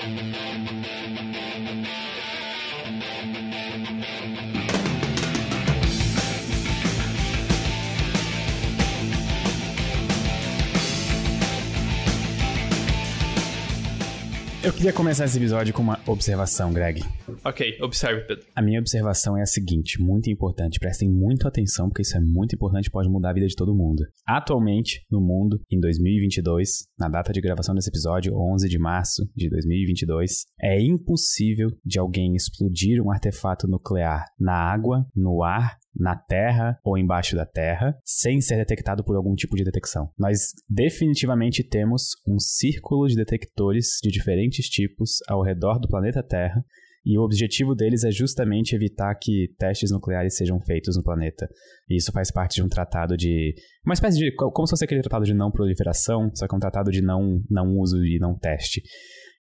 Thank you. Eu queria começar esse episódio com uma observação, Greg. Ok, observe, Pedro. A minha observação é a seguinte, muito importante, prestem muito atenção porque isso é muito importante e pode mudar a vida de todo mundo. Atualmente, no mundo, em 2022, na data de gravação desse episódio, 11 de março de 2022, é impossível de alguém explodir um artefato nuclear na água, no ar na Terra ou embaixo da Terra, sem ser detectado por algum tipo de detecção. Nós definitivamente temos um círculo de detectores de diferentes tipos ao redor do planeta Terra. E o objetivo deles é justamente evitar que testes nucleares sejam feitos no planeta. E isso faz parte de um tratado de. Uma espécie de. Como se fosse aquele tratado de não proliferação, só que é um tratado de não, não uso e não teste.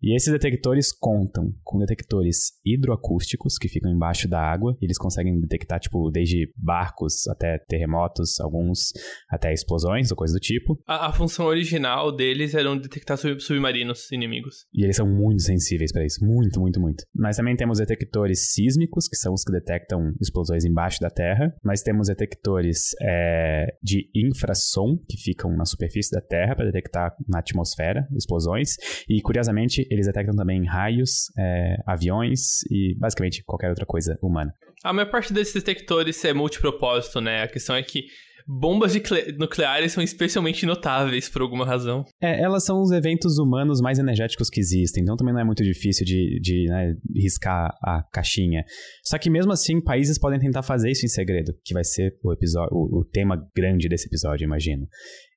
E esses detectores contam com detectores hidroacústicos que ficam embaixo da água. eles conseguem detectar, tipo, desde barcos até terremotos, alguns até explosões ou coisa do tipo. A, a função original deles era detectar sub submarinos inimigos. E eles são muito sensíveis para isso. Muito, muito, muito. Nós também temos detectores sísmicos, que são os que detectam explosões embaixo da Terra. Nós temos detectores é, de infrassom, que ficam na superfície da Terra para detectar na atmosfera explosões. E, curiosamente, eles detectam também raios, é, aviões e basicamente qualquer outra coisa humana. A maior parte desses detectores é multipropósito, né? A questão é que bombas nucleares são especialmente notáveis por alguma razão. É, elas são os eventos humanos mais energéticos que existem, então também não é muito difícil de, de né, riscar a caixinha. Só que mesmo assim, países podem tentar fazer isso em segredo, que vai ser o, episódio, o, o tema grande desse episódio, imagino.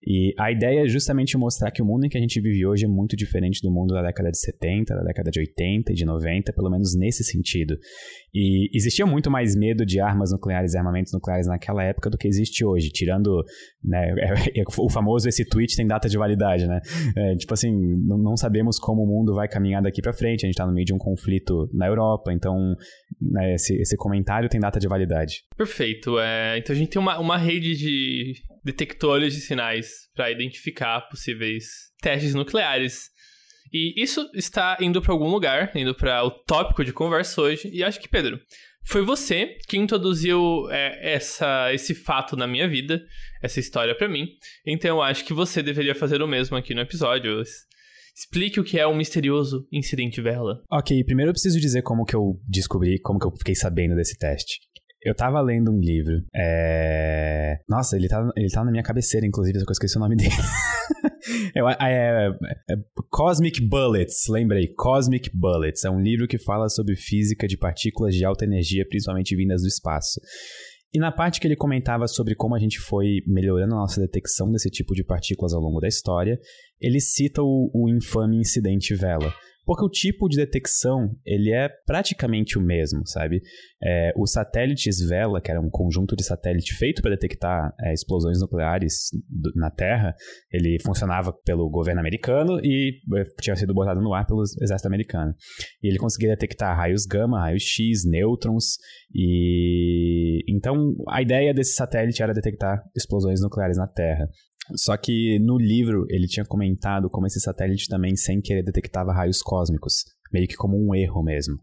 E a ideia é justamente mostrar que o mundo em que a gente vive hoje é muito diferente do mundo da década de 70, da década de 80 e de 90, pelo menos nesse sentido. E existia muito mais medo de armas nucleares e armamentos nucleares naquela época do que existe hoje, tirando né, o famoso esse tweet tem data de validade, né? É, tipo assim, não sabemos como o mundo vai caminhar daqui para frente, a gente tá no meio de um conflito na Europa, então né, esse, esse comentário tem data de validade. Perfeito. É, então a gente tem uma, uma rede de detectores de sinais para identificar possíveis testes nucleares. E isso está indo para algum lugar, indo para o tópico de conversa hoje. E acho que, Pedro, foi você que introduziu é, essa, esse fato na minha vida, essa história para mim. Então acho que você deveria fazer o mesmo aqui no episódio. Explique o que é um misterioso incidente vela. Ok, primeiro eu preciso dizer como que eu descobri, como que eu fiquei sabendo desse teste. Eu tava lendo um livro. É... Nossa, ele tá, ele tá na minha cabeceira, inclusive, só que eu esqueci o nome dele. é, é, é, Cosmic Bullets, lembrei. Cosmic Bullets. É um livro que fala sobre física de partículas de alta energia, principalmente vindas do espaço. E na parte que ele comentava sobre como a gente foi melhorando a nossa detecção desse tipo de partículas ao longo da história, ele cita o, o infame incidente Vela porque o tipo de detecção, ele é praticamente o mesmo, sabe? É, os satélites Vela, que era um conjunto de satélite feito para detectar é, explosões nucleares do, na Terra, ele funcionava pelo governo americano e é, tinha sido botado no ar pelo exército americano. E ele conseguia detectar raios gama, raios X, nêutrons e... Então, a ideia desse satélite era detectar explosões nucleares na Terra. Só que no livro ele tinha comentado como esse satélite também sem querer detectava raios cósmicos, meio que como um erro mesmo.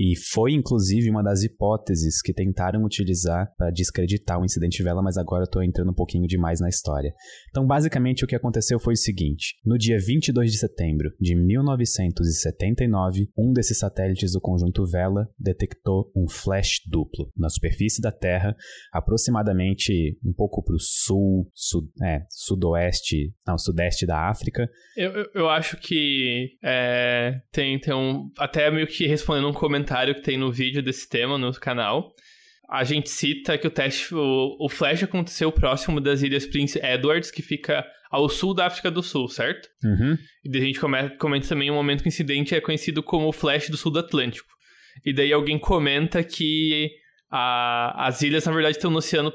E foi inclusive uma das hipóteses que tentaram utilizar para descreditar o incidente Vela, mas agora eu estou entrando um pouquinho demais na história. Então, basicamente, o que aconteceu foi o seguinte: no dia 22 de setembro de 1979, um desses satélites do conjunto Vela detectou um flash duplo na superfície da Terra, aproximadamente um pouco para o sul, sud, é, sudoeste, não, sudeste da África. Eu, eu, eu acho que é, tem, tem um. Até meio que respondendo um comentário comentário que tem no vídeo desse tema no canal, a gente cita que o teste, o, o flash aconteceu próximo das Ilhas Prince Edwards, que fica ao sul da África do Sul, certo? Uhum. E daí a gente comenta, comenta também um momento que o incidente é conhecido como o flash do sul do Atlântico. E daí alguém comenta que a, as ilhas, na verdade, estão no Oceano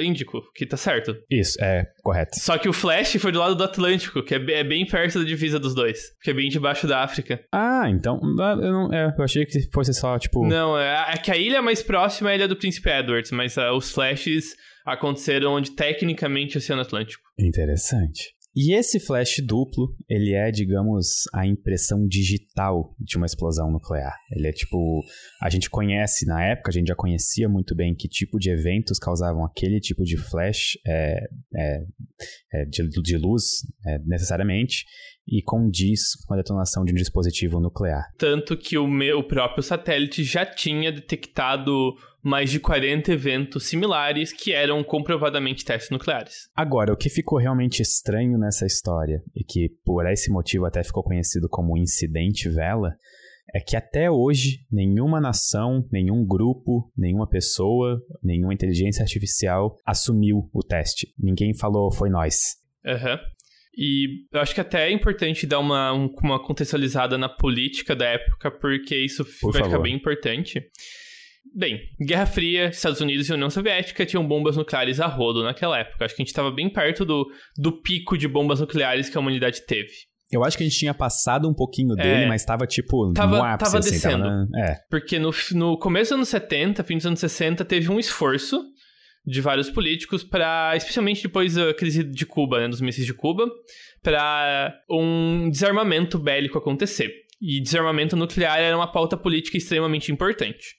Índico, que tá certo. Isso, é correto. Só que o Flash foi do lado do Atlântico, que é, é bem perto da divisa dos dois. Que é bem debaixo da África. Ah, então. Ah, eu, não, é, eu achei que fosse só, tipo. Não, é, é que a ilha mais próxima é a ilha do Príncipe Edwards, mas uh, os Flashes aconteceram onde tecnicamente é o Oceano Atlântico. Interessante. E esse flash duplo, ele é, digamos, a impressão digital de uma explosão nuclear. Ele é tipo, a gente conhece na época, a gente já conhecia muito bem que tipo de eventos causavam aquele tipo de flash é, é, é, de, de, luz, é, necessariamente, e condiz com a detonação de um dispositivo nuclear. Tanto que o meu próprio satélite já tinha detectado mais de 40 eventos similares que eram comprovadamente testes nucleares. Agora, o que ficou realmente estranho nessa história, e que por esse motivo até ficou conhecido como Incidente Vela, é que até hoje nenhuma nação, nenhum grupo, nenhuma pessoa, nenhuma inteligência artificial assumiu o teste. Ninguém falou, foi nós. Aham. Uhum. E eu acho que até é importante dar uma, uma contextualizada na política da época, porque isso Por vai favor. ficar bem importante. Bem, Guerra Fria, Estados Unidos e União Soviética tinham bombas nucleares a rodo naquela época. Acho que a gente estava bem perto do, do pico de bombas nucleares que a humanidade teve. Eu acho que a gente tinha passado um pouquinho dele, é, mas estava tipo tava, no ápice, tava assim, descendo. Tava na... é. Porque no, no começo dos anos 70, fim dos anos 60, teve um esforço de vários políticos para, especialmente depois da crise de Cuba, né, dos mísseis de Cuba, para um desarmamento bélico acontecer. E desarmamento nuclear era uma pauta política extremamente importante.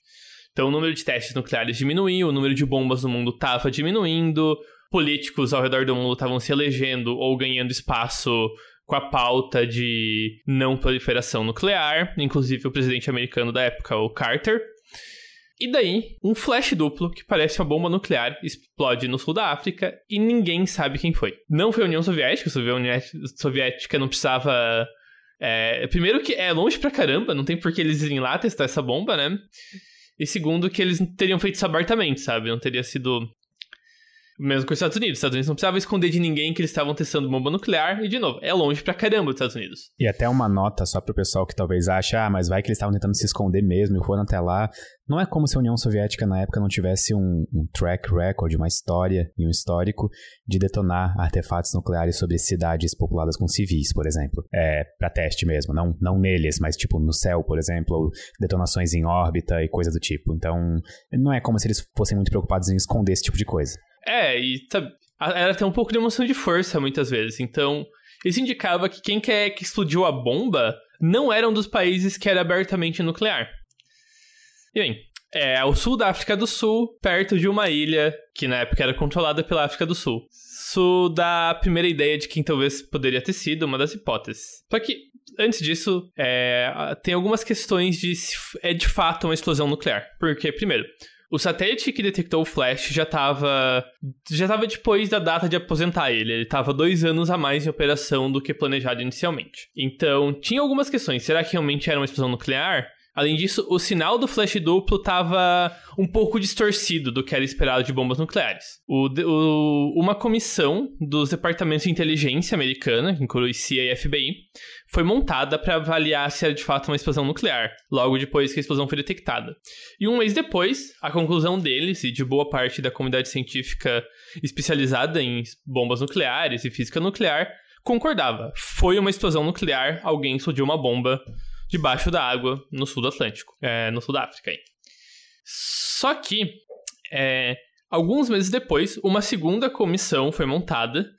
Então, o número de testes nucleares diminuiu, o número de bombas no mundo estava diminuindo, políticos ao redor do mundo estavam se elegendo ou ganhando espaço com a pauta de não proliferação nuclear, inclusive o presidente americano da época, o Carter. E daí, um flash duplo que parece uma bomba nuclear explode no sul da África e ninguém sabe quem foi. Não foi a União Soviética, a União Soviética não precisava. É, primeiro que é longe pra caramba, não tem por que eles irem lá testar essa bomba, né? E segundo, que eles teriam feito isso abertamente, sabe? Não teria sido mesmo com os Estados Unidos. Os Estados Unidos não precisavam esconder de ninguém que eles estavam testando bomba nuclear. E, de novo, é longe pra caramba dos Estados Unidos. E até uma nota só pro pessoal que talvez ache, ah, mas vai que eles estavam tentando se esconder mesmo e foram até lá. Não é como se a União Soviética na época não tivesse um, um track record, uma história e um histórico de detonar artefatos nucleares sobre cidades populadas com civis, por exemplo. É, pra teste mesmo. Não, não neles, mas tipo no céu, por exemplo, ou detonações em órbita e coisa do tipo. Então, não é como se eles fossem muito preocupados em esconder esse tipo de coisa. É, e tá, ela tem um pouco de emoção de força muitas vezes. Então, isso indicava que quem quer que explodiu a bomba não era um dos países que era abertamente nuclear. E bem, é ao sul da África do Sul, perto de uma ilha que na época era controlada pela África do Sul. Isso dá a primeira ideia de quem talvez poderia ter sido uma das hipóteses. Só que, antes disso, é, tem algumas questões de se é de fato uma explosão nuclear. Porque, primeiro, o satélite que detectou o Flash já estava já tava depois da data de aposentar ele. Ele estava dois anos a mais em operação do que planejado inicialmente. Então, tinha algumas questões. Será que realmente era uma explosão nuclear? Além disso, o sinal do flash duplo estava um pouco distorcido do que era esperado de bombas nucleares. O, o, uma comissão dos departamentos de inteligência americana, que inclui CIA e FBI, foi montada para avaliar se era de fato uma explosão nuclear, logo depois que a explosão foi detectada. E um mês depois, a conclusão deles e de boa parte da comunidade científica especializada em bombas nucleares e física nuclear concordava. Foi uma explosão nuclear, alguém explodiu uma bomba debaixo da água no sul do Atlântico, é, no sul da África. Aí. Só que, é, alguns meses depois, uma segunda comissão foi montada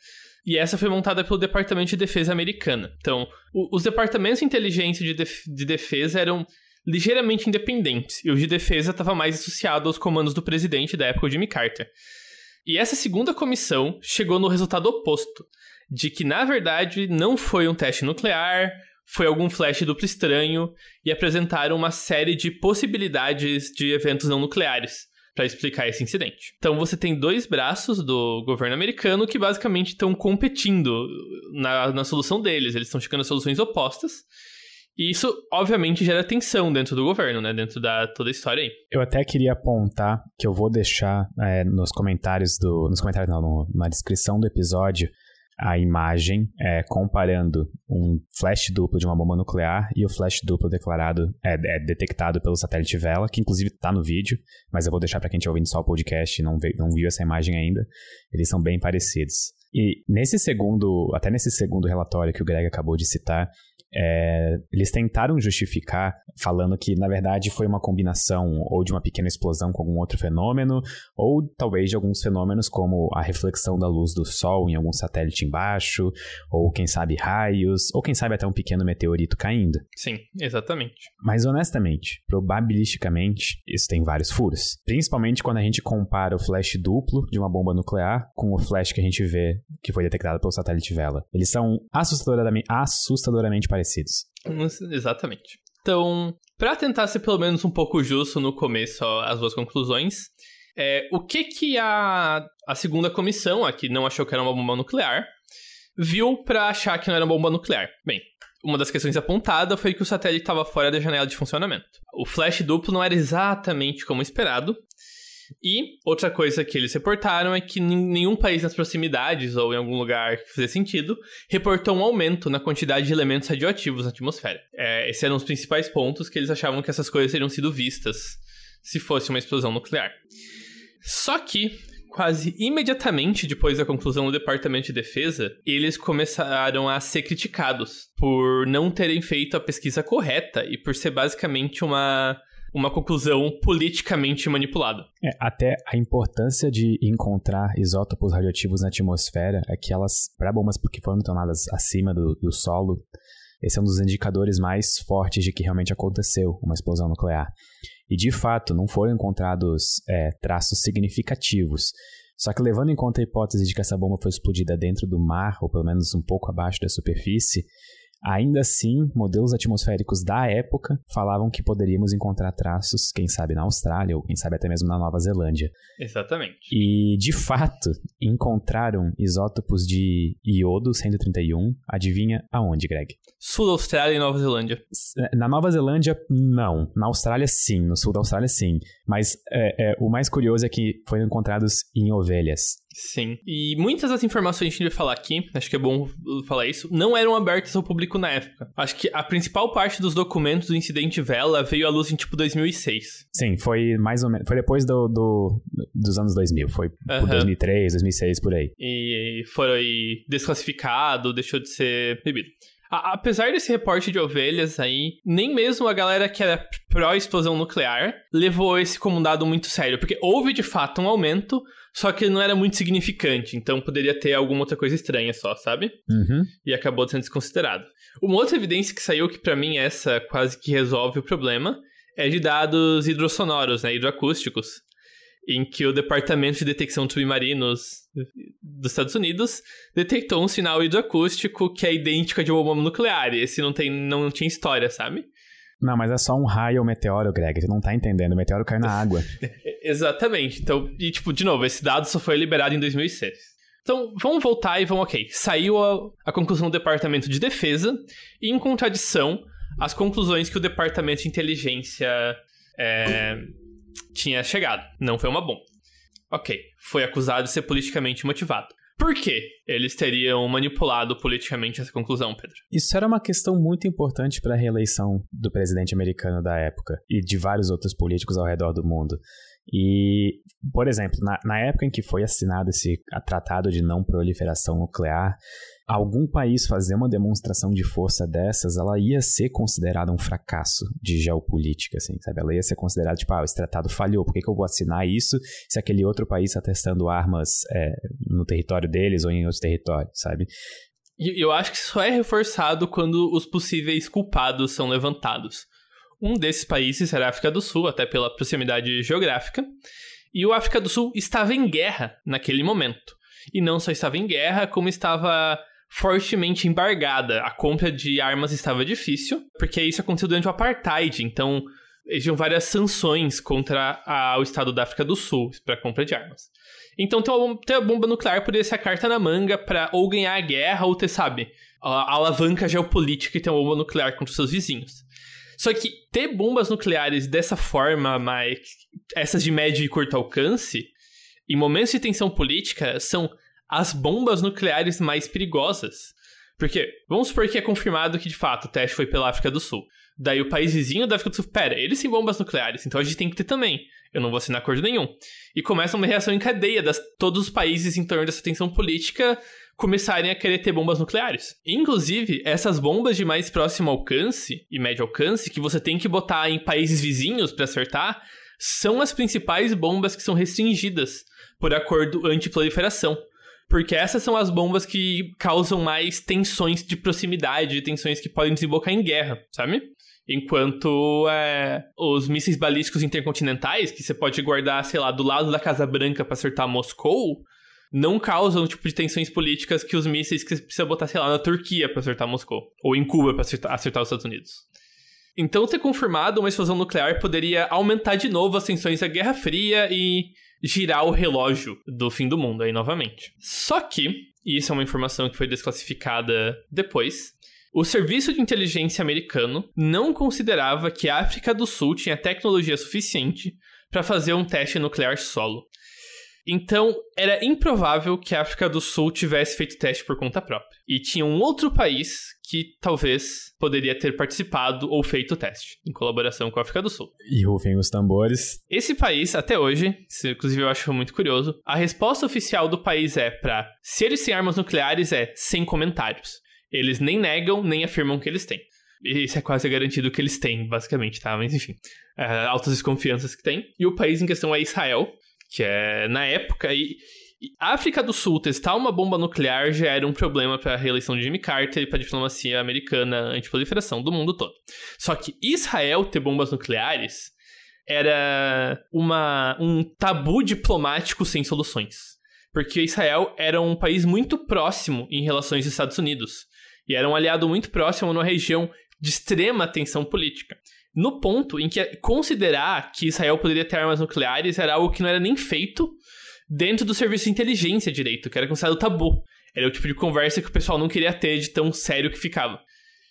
e essa foi montada pelo Departamento de Defesa americana. Então, o, os departamentos de inteligência de, def de defesa eram ligeiramente independentes, e o de defesa estava mais associado aos comandos do presidente da época, Jimmy Carter. E essa segunda comissão chegou no resultado oposto, de que na verdade não foi um teste nuclear, foi algum flash duplo estranho e apresentaram uma série de possibilidades de eventos não nucleares para explicar esse incidente. Então você tem dois braços do governo americano que basicamente estão competindo na, na solução deles. Eles estão chegando a soluções opostas. E isso, obviamente, gera tensão dentro do governo, né? Dentro da toda a história aí. Eu até queria apontar que eu vou deixar é, nos comentários do. Nos comentários, não, no, na descrição do episódio a imagem é, comparando um flash duplo de uma bomba nuclear e o flash duplo declarado é, é detectado pelo satélite Vela, que inclusive está no vídeo, mas eu vou deixar para quem estiver ouvindo só o podcast e não, não viu essa imagem ainda. Eles são bem parecidos. E nesse segundo, até nesse segundo relatório que o Greg acabou de citar, é, eles tentaram justificar falando que na verdade foi uma combinação ou de uma pequena explosão com algum outro fenômeno, ou talvez de alguns fenômenos como a reflexão da luz do Sol em algum satélite embaixo, ou quem sabe raios, ou quem sabe até um pequeno meteorito caindo. Sim, exatamente. Mas honestamente, probabilisticamente, isso tem vários furos. Principalmente quando a gente compara o flash duplo de uma bomba nuclear com o flash que a gente vê que foi detectado pelo satélite Vela. Eles são assustadoramente, assustadoramente parecidos. Exatamente. Então, para tentar ser pelo menos um pouco justo no começo as duas conclusões, é, o que que a, a segunda comissão, a que não achou que era uma bomba nuclear, viu para achar que não era uma bomba nuclear? Bem, uma das questões apontada foi que o satélite estava fora da janela de funcionamento. O flash duplo não era exatamente como esperado, e outra coisa que eles reportaram é que nenhum país nas proximidades ou em algum lugar que fizesse sentido reportou um aumento na quantidade de elementos radioativos na atmosfera. É, esses eram os principais pontos que eles achavam que essas coisas teriam sido vistas se fosse uma explosão nuclear. Só que quase imediatamente depois da conclusão do Departamento de Defesa, eles começaram a ser criticados por não terem feito a pesquisa correta e por ser basicamente uma uma conclusão politicamente manipulada. É, até a importância de encontrar isótopos radioativos na atmosfera é que elas, para bombas que foram detonadas acima do, do solo, esse é um dos indicadores mais fortes de que realmente aconteceu uma explosão nuclear. E de fato, não foram encontrados é, traços significativos. Só que levando em conta a hipótese de que essa bomba foi explodida dentro do mar, ou pelo menos um pouco abaixo da superfície, Ainda assim, modelos atmosféricos da época falavam que poderíamos encontrar traços, quem sabe na Austrália ou quem sabe até mesmo na Nova Zelândia. Exatamente. E, de fato, encontraram isótopos de iodo 131. Adivinha aonde, Greg? Sul da Austrália e Nova Zelândia. Na Nova Zelândia, não. Na Austrália, sim. No sul da Austrália, sim. Mas é, é, o mais curioso é que foram encontrados em ovelhas. Sim. E muitas das informações que a gente vai falar aqui, acho que é bom falar isso, não eram abertas ao público na época. Acho que a principal parte dos documentos do incidente Vela veio à luz em tipo 2006. Sim, foi mais ou menos. Foi depois do, do dos anos 2000. Foi por uhum. 2003, 2006, por aí. E foi desclassificado, deixou de ser bebido. Apesar desse reporte de ovelhas aí, nem mesmo a galera que era pró-explosão nuclear levou esse como um dado muito sério, porque houve de fato um aumento, só que não era muito significante, então poderia ter alguma outra coisa estranha só, sabe? Uhum. E acabou sendo desconsiderado. Uma outra evidência que saiu, que para mim essa quase que resolve o problema, é de dados hidrossonoros, né, hidroacústicos, em que o Departamento de Detecção de Submarinos dos Estados Unidos detectou um sinal hidroacústico que é idêntico a de uma bomba nuclear. E esse não, tem, não tinha história, sabe? Não, mas é só um raio ou meteoro, Greg. Você não tá entendendo. O meteoro caiu na água. Exatamente. Então, e tipo, de novo, esse dado só foi liberado em 2006. Então, vamos voltar e vamos, ok. Saiu a, a conclusão do Departamento de Defesa, e em contradição, as conclusões que o Departamento de Inteligência é, tinha chegado. Não foi uma bomba. Ok, foi acusado de ser politicamente motivado. Por que eles teriam manipulado politicamente essa conclusão, Pedro? Isso era uma questão muito importante para a reeleição do presidente americano da época e de vários outros políticos ao redor do mundo. E, por exemplo, na, na época em que foi assinado esse tratado de não proliferação nuclear, algum país fazer uma demonstração de força dessas, ela ia ser considerada um fracasso de geopolítica, assim, sabe? Ela ia ser considerada, tipo, ah, esse tratado falhou, por que, que eu vou assinar isso se aquele outro país está testando armas é, no território deles ou em outros territórios, sabe? Eu acho que isso é reforçado quando os possíveis culpados são levantados. Um desses países era a África do Sul, até pela proximidade geográfica, e o África do Sul estava em guerra naquele momento. E não só estava em guerra, como estava fortemente embargada. A compra de armas estava difícil, porque isso aconteceu durante o apartheid, então existiam várias sanções contra a, o estado da África do Sul para compra de armas. Então ter, a bomba nuclear poderia ser a carta na manga para ou ganhar a guerra ou ter, sabe, a, a alavanca geopolítica e ter uma bomba nuclear contra os seus vizinhos. Só que ter bombas nucleares dessa forma, mais essas de médio e curto alcance, em momentos de tensão política, são as bombas nucleares mais perigosas. Porque, vamos supor que é confirmado que de fato o teste foi pela África do Sul. Daí o país vizinho da África do Sul, pera, eles têm bombas nucleares, então a gente tem que ter também. Eu não vou assinar acordo nenhum. E começa uma reação em cadeia das todos os países em torno dessa tensão política, começarem a querer ter bombas nucleares. Inclusive, essas bombas de mais próximo alcance e médio alcance, que você tem que botar em países vizinhos para acertar, são as principais bombas que são restringidas por acordo anti-proliferação. Porque essas são as bombas que causam mais tensões de proximidade, tensões que podem desembocar em guerra, sabe? Enquanto é, os mísseis balísticos intercontinentais, que você pode guardar, sei lá, do lado da Casa Branca para acertar Moscou, não causam o tipo de tensões políticas que os mísseis que você precisa botar, sei lá, na Turquia para acertar Moscou. Ou em Cuba para acertar, acertar os Estados Unidos. Então, ter confirmado uma explosão nuclear poderia aumentar de novo as tensões da Guerra Fria e girar o relógio do fim do mundo aí novamente. Só que, e isso é uma informação que foi desclassificada depois, o Serviço de Inteligência americano não considerava que a África do Sul tinha tecnologia suficiente para fazer um teste nuclear solo. Então, era improvável que a África do Sul tivesse feito teste por conta própria. E tinha um outro país que talvez poderia ter participado ou feito o teste, em colaboração com a África do Sul. E rufem os tambores. Esse país, até hoje, inclusive eu acho muito curioso, a resposta oficial do país é para se eles têm armas nucleares é sem comentários. Eles nem negam, nem afirmam que eles têm. Isso é quase garantido que eles têm, basicamente, tá? Mas enfim, é, altas desconfianças que tem. E o país em questão é Israel, que é na época e, a África do Sul testar uma bomba nuclear já era um problema para a reeleição de Jimmy Carter e para a diplomacia americana anti-proliferação do mundo todo. Só que Israel ter bombas nucleares era uma, um tabu diplomático sem soluções. Porque Israel era um país muito próximo em relações aos Estados Unidos. E era um aliado muito próximo numa região de extrema tensão política no ponto em que considerar que Israel poderia ter armas nucleares era algo que não era nem feito dentro do serviço de inteligência direito, que era considerado tabu. Era o tipo de conversa que o pessoal não queria ter de tão sério que ficava.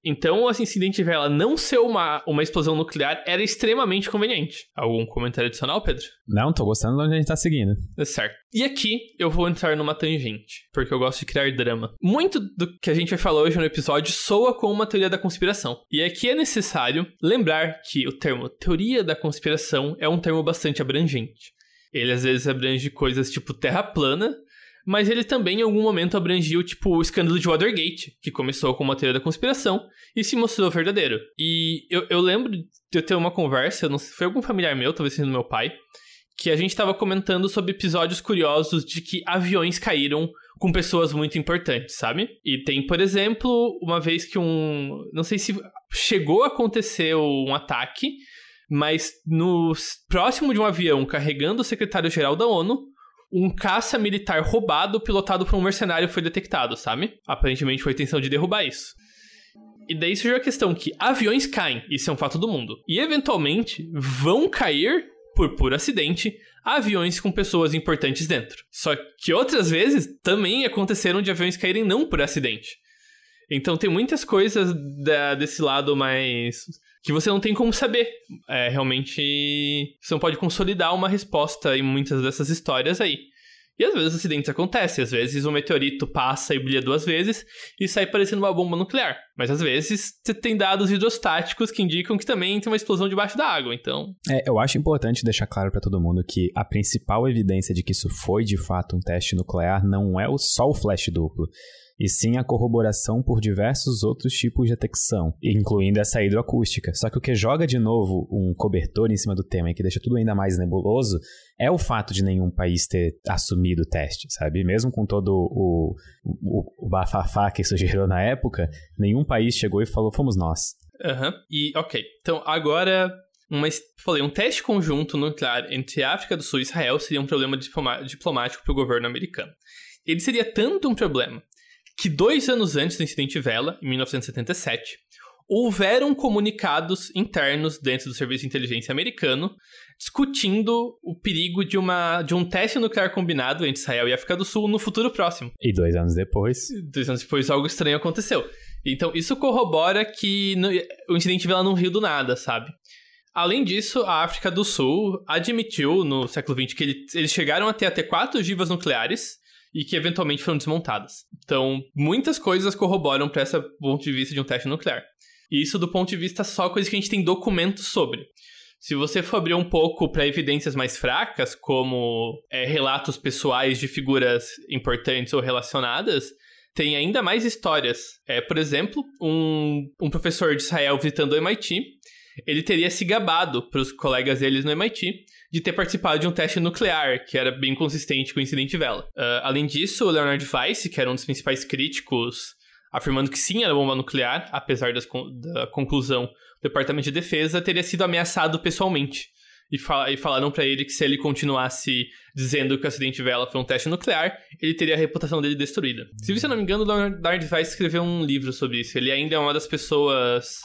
Então, esse incidente de ela não ser uma, uma explosão nuclear era extremamente conveniente. Algum comentário adicional, Pedro? Não, tô gostando de onde a gente tá seguindo. É certo. E aqui eu vou entrar numa tangente, porque eu gosto de criar drama. Muito do que a gente vai falar hoje no episódio soa como uma teoria da conspiração. E aqui é necessário lembrar que o termo teoria da conspiração é um termo bastante abrangente. Ele às vezes abrange coisas tipo terra plana, mas ele também em algum momento abrangiu, tipo, o escândalo de Watergate, que começou com uma teoria da conspiração e se mostrou verdadeiro. E eu, eu lembro de eu ter uma conversa, não sei, foi algum familiar meu, talvez sendo meu pai, que a gente estava comentando sobre episódios curiosos de que aviões caíram com pessoas muito importantes, sabe? E tem, por exemplo, uma vez que um. Não sei se chegou a acontecer um ataque, mas no próximo de um avião carregando o secretário-geral da ONU, um caça militar roubado pilotado por um mercenário foi detectado, sabe? Aparentemente foi a intenção de derrubar isso. E daí surgiu a questão que aviões caem, isso é um fato do mundo. E eventualmente vão cair, por puro acidente, aviões com pessoas importantes dentro. Só que outras vezes também aconteceram de aviões caírem não por acidente. Então tem muitas coisas da, desse lado mais. Que você não tem como saber. É, realmente. Você não pode consolidar uma resposta em muitas dessas histórias aí. E às vezes acidentes acontecem, às vezes o meteorito passa e brilha duas vezes e sai parecendo uma bomba nuclear. Mas às vezes você tem dados hidrostáticos que indicam que também tem uma explosão debaixo da água, então... É, eu acho importante deixar claro para todo mundo que a principal evidência de que isso foi de fato um teste nuclear não é só o flash duplo e sim a corroboração por diversos outros tipos de detecção, incluindo essa hidroacústica. Só que o que joga de novo um cobertor em cima do tema e que deixa tudo ainda mais nebuloso é o fato de nenhum país ter assumido o teste, sabe? Mesmo com todo o, o, o bafafá que isso gerou na época, nenhum país chegou e falou, fomos nós. Aham, uhum. e ok. Então agora uma, falei, um teste conjunto nuclear entre África do Sul e Israel seria um problema diplomático para o governo americano. Ele seria tanto um problema que dois anos antes do incidente Vela, em 1977, houveram comunicados internos dentro do Serviço de Inteligência americano discutindo o perigo de, uma, de um teste nuclear combinado entre Israel e África do Sul no futuro próximo. E dois anos depois? Dois anos depois, algo estranho aconteceu. Então, isso corrobora que no, o incidente Vela não riu do nada, sabe? Além disso, a África do Sul admitiu no século XX que ele, eles chegaram a ter até quatro ogivas nucleares e que eventualmente foram desmontadas. Então, muitas coisas corroboram para esse ponto de vista de um teste nuclear. E isso do ponto de vista só coisa que a gente tem documentos sobre. Se você for abrir um pouco para evidências mais fracas, como é, relatos pessoais de figuras importantes ou relacionadas, tem ainda mais histórias. É, por exemplo, um, um professor de Israel visitando o MIT, ele teria se gabado para os colegas deles no MIT de ter participado de um teste nuclear, que era bem consistente com o incidente Vela. Uh, além disso, o Leonard Weiss, que era um dos principais críticos, afirmando que sim, era bomba nuclear, apesar das, da conclusão do Departamento de Defesa, teria sido ameaçado pessoalmente e, fal e falaram para ele que se ele continuasse dizendo que o acidente Vela foi um teste nuclear, ele teria a reputação dele destruída. Se você não me engano, o Leonard Weiss escreveu um livro sobre isso. Ele ainda é uma das pessoas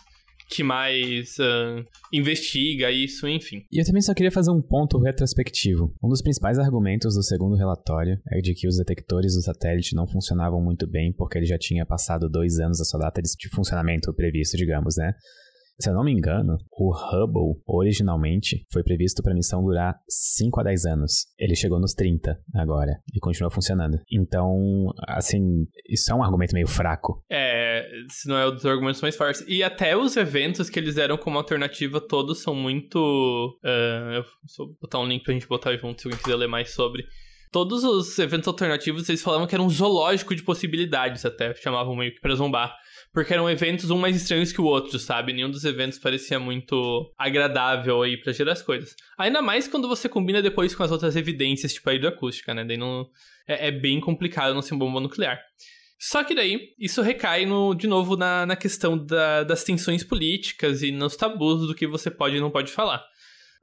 que mais uh, investiga isso, enfim. E eu também só queria fazer um ponto retrospectivo. Um dos principais argumentos do segundo relatório é de que os detectores do satélite não funcionavam muito bem porque ele já tinha passado dois anos da sua data de funcionamento previsto, digamos, né? Se eu não me engano, o Hubble, originalmente, foi previsto para a missão durar 5 a 10 anos. Ele chegou nos 30 agora e continua funcionando. Então, assim, isso é um argumento meio fraco. É, se não é um dos argumentos mais fortes. E até os eventos que eles deram como alternativa, todos são muito. Uh, eu vou botar um link pra gente botar junto se alguém quiser ler mais sobre. Todos os eventos alternativos, eles falavam que era um zoológico de possibilidades, até chamavam meio que pra zombar porque eram eventos um mais estranhos que o outro, sabe? Nenhum dos eventos parecia muito agradável aí para gerar as coisas. Ainda mais quando você combina depois com as outras evidências, tipo a hidroacústica, né? Daí não, é, é bem complicado não ser bomba nuclear. Só que daí, isso recai no, de novo na, na questão da, das tensões políticas e nos tabus do que você pode e não pode falar.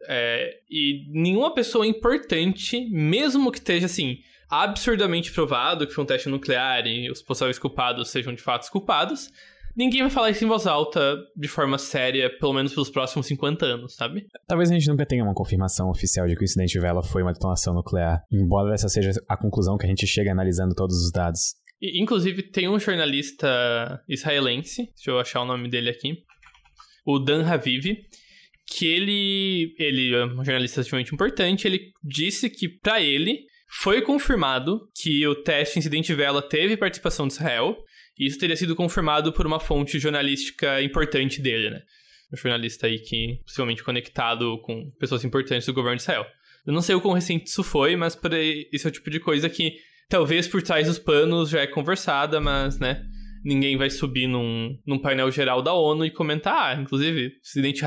É, e nenhuma pessoa importante, mesmo que esteja assim, absurdamente provado que foi um teste nuclear e os possíveis culpados sejam de fato culpados, ninguém vai falar isso em voz alta de forma séria, pelo menos pelos próximos 50 anos, sabe? Talvez a gente nunca tenha uma confirmação oficial de que o incidente Vela foi uma detonação nuclear, embora essa seja a conclusão que a gente chega analisando todos os dados. E, inclusive, tem um jornalista israelense, deixa eu achar o nome dele aqui, o Dan Haviv, que ele, ele é um jornalista extremamente importante, ele disse que para ele foi confirmado que o teste Incidente Vela teve participação de Israel, e isso teria sido confirmado por uma fonte jornalística importante dele, né? Um jornalista aí que possivelmente conectado com pessoas importantes do governo de Israel. Eu não sei o quão recente isso foi, mas para esse é o tipo de coisa que talvez por trás dos panos já é conversada, mas, né? Ninguém vai subir num, num painel geral da ONU e comentar, ah, inclusive, o incidente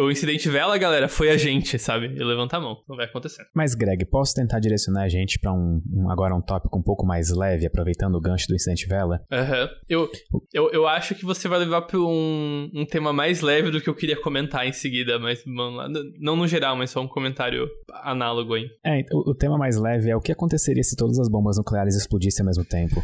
o incidente vela, galera, foi a gente, sabe? E levanta a mão, não vai acontecer. Mas, Greg, posso tentar direcionar a gente para um, um, agora um tópico um pouco mais leve, aproveitando o gancho do incidente vela? Aham. Uhum. Eu, eu, eu acho que você vai levar para um, um tema mais leve do que eu queria comentar em seguida, mas não no geral, mas só um comentário análogo aí. É, o, o tema mais leve é o que aconteceria se todas as bombas nucleares explodissem ao mesmo tempo.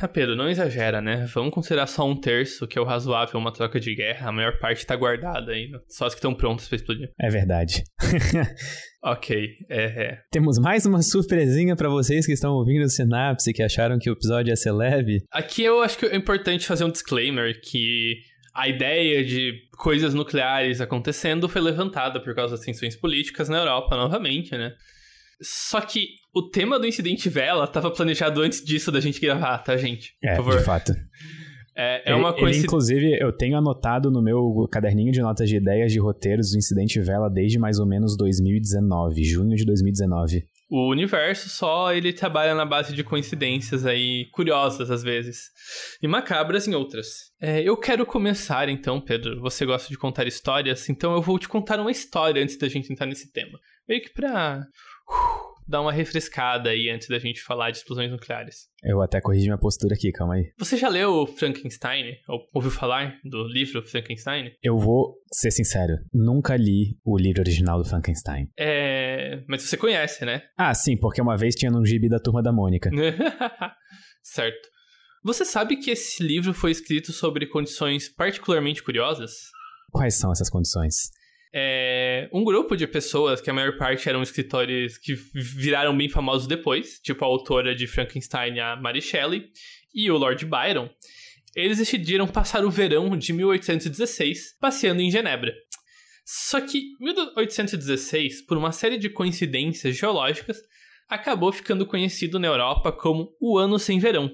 Ah, Pedro, não exagera, né? Vamos considerar só um terço, que é o razoável, uma troca de guerra. A maior parte tá guardada ainda. Só as que estão prontas pra explodir. É verdade. ok, é, é. Temos mais uma surpresinha para vocês que estão ouvindo o Sinapse, que acharam que o episódio ia ser leve. Aqui eu acho que é importante fazer um disclaimer que a ideia de coisas nucleares acontecendo foi levantada por causa das tensões políticas na Europa novamente, né? Só que o tema do incidente Vela estava planejado antes disso da gente gravar, tá, gente? É, Por favor. de fato. É, é uma coisa. Inclusive, eu tenho anotado no meu caderninho de notas de ideias de roteiros do Incidente Vela desde mais ou menos 2019, junho de 2019. O universo só ele trabalha na base de coincidências aí curiosas às vezes e macabras em outras. É, eu quero começar então, Pedro. Você gosta de contar histórias, então eu vou te contar uma história antes da gente entrar nesse tema, meio que pra uh, dar uma refrescada aí antes da gente falar de explosões nucleares. Eu até corrigi minha postura aqui, calma aí. Você já leu Frankenstein? Ou ouviu falar do livro Frankenstein? Eu vou ser sincero, nunca li o livro original do Frankenstein. É. Mas você conhece, né? Ah, sim, porque uma vez tinha num gibi da turma da Mônica. certo. Você sabe que esse livro foi escrito sobre condições particularmente curiosas? Quais são essas condições? É, um grupo de pessoas, que a maior parte eram escritores que viraram bem famosos depois, tipo a autora de Frankenstein, a Mary Shelley, e o Lord Byron, eles decidiram passar o verão de 1816 passeando em Genebra. Só que 1816, por uma série de coincidências geológicas, acabou ficando conhecido na Europa como o Ano Sem Verão.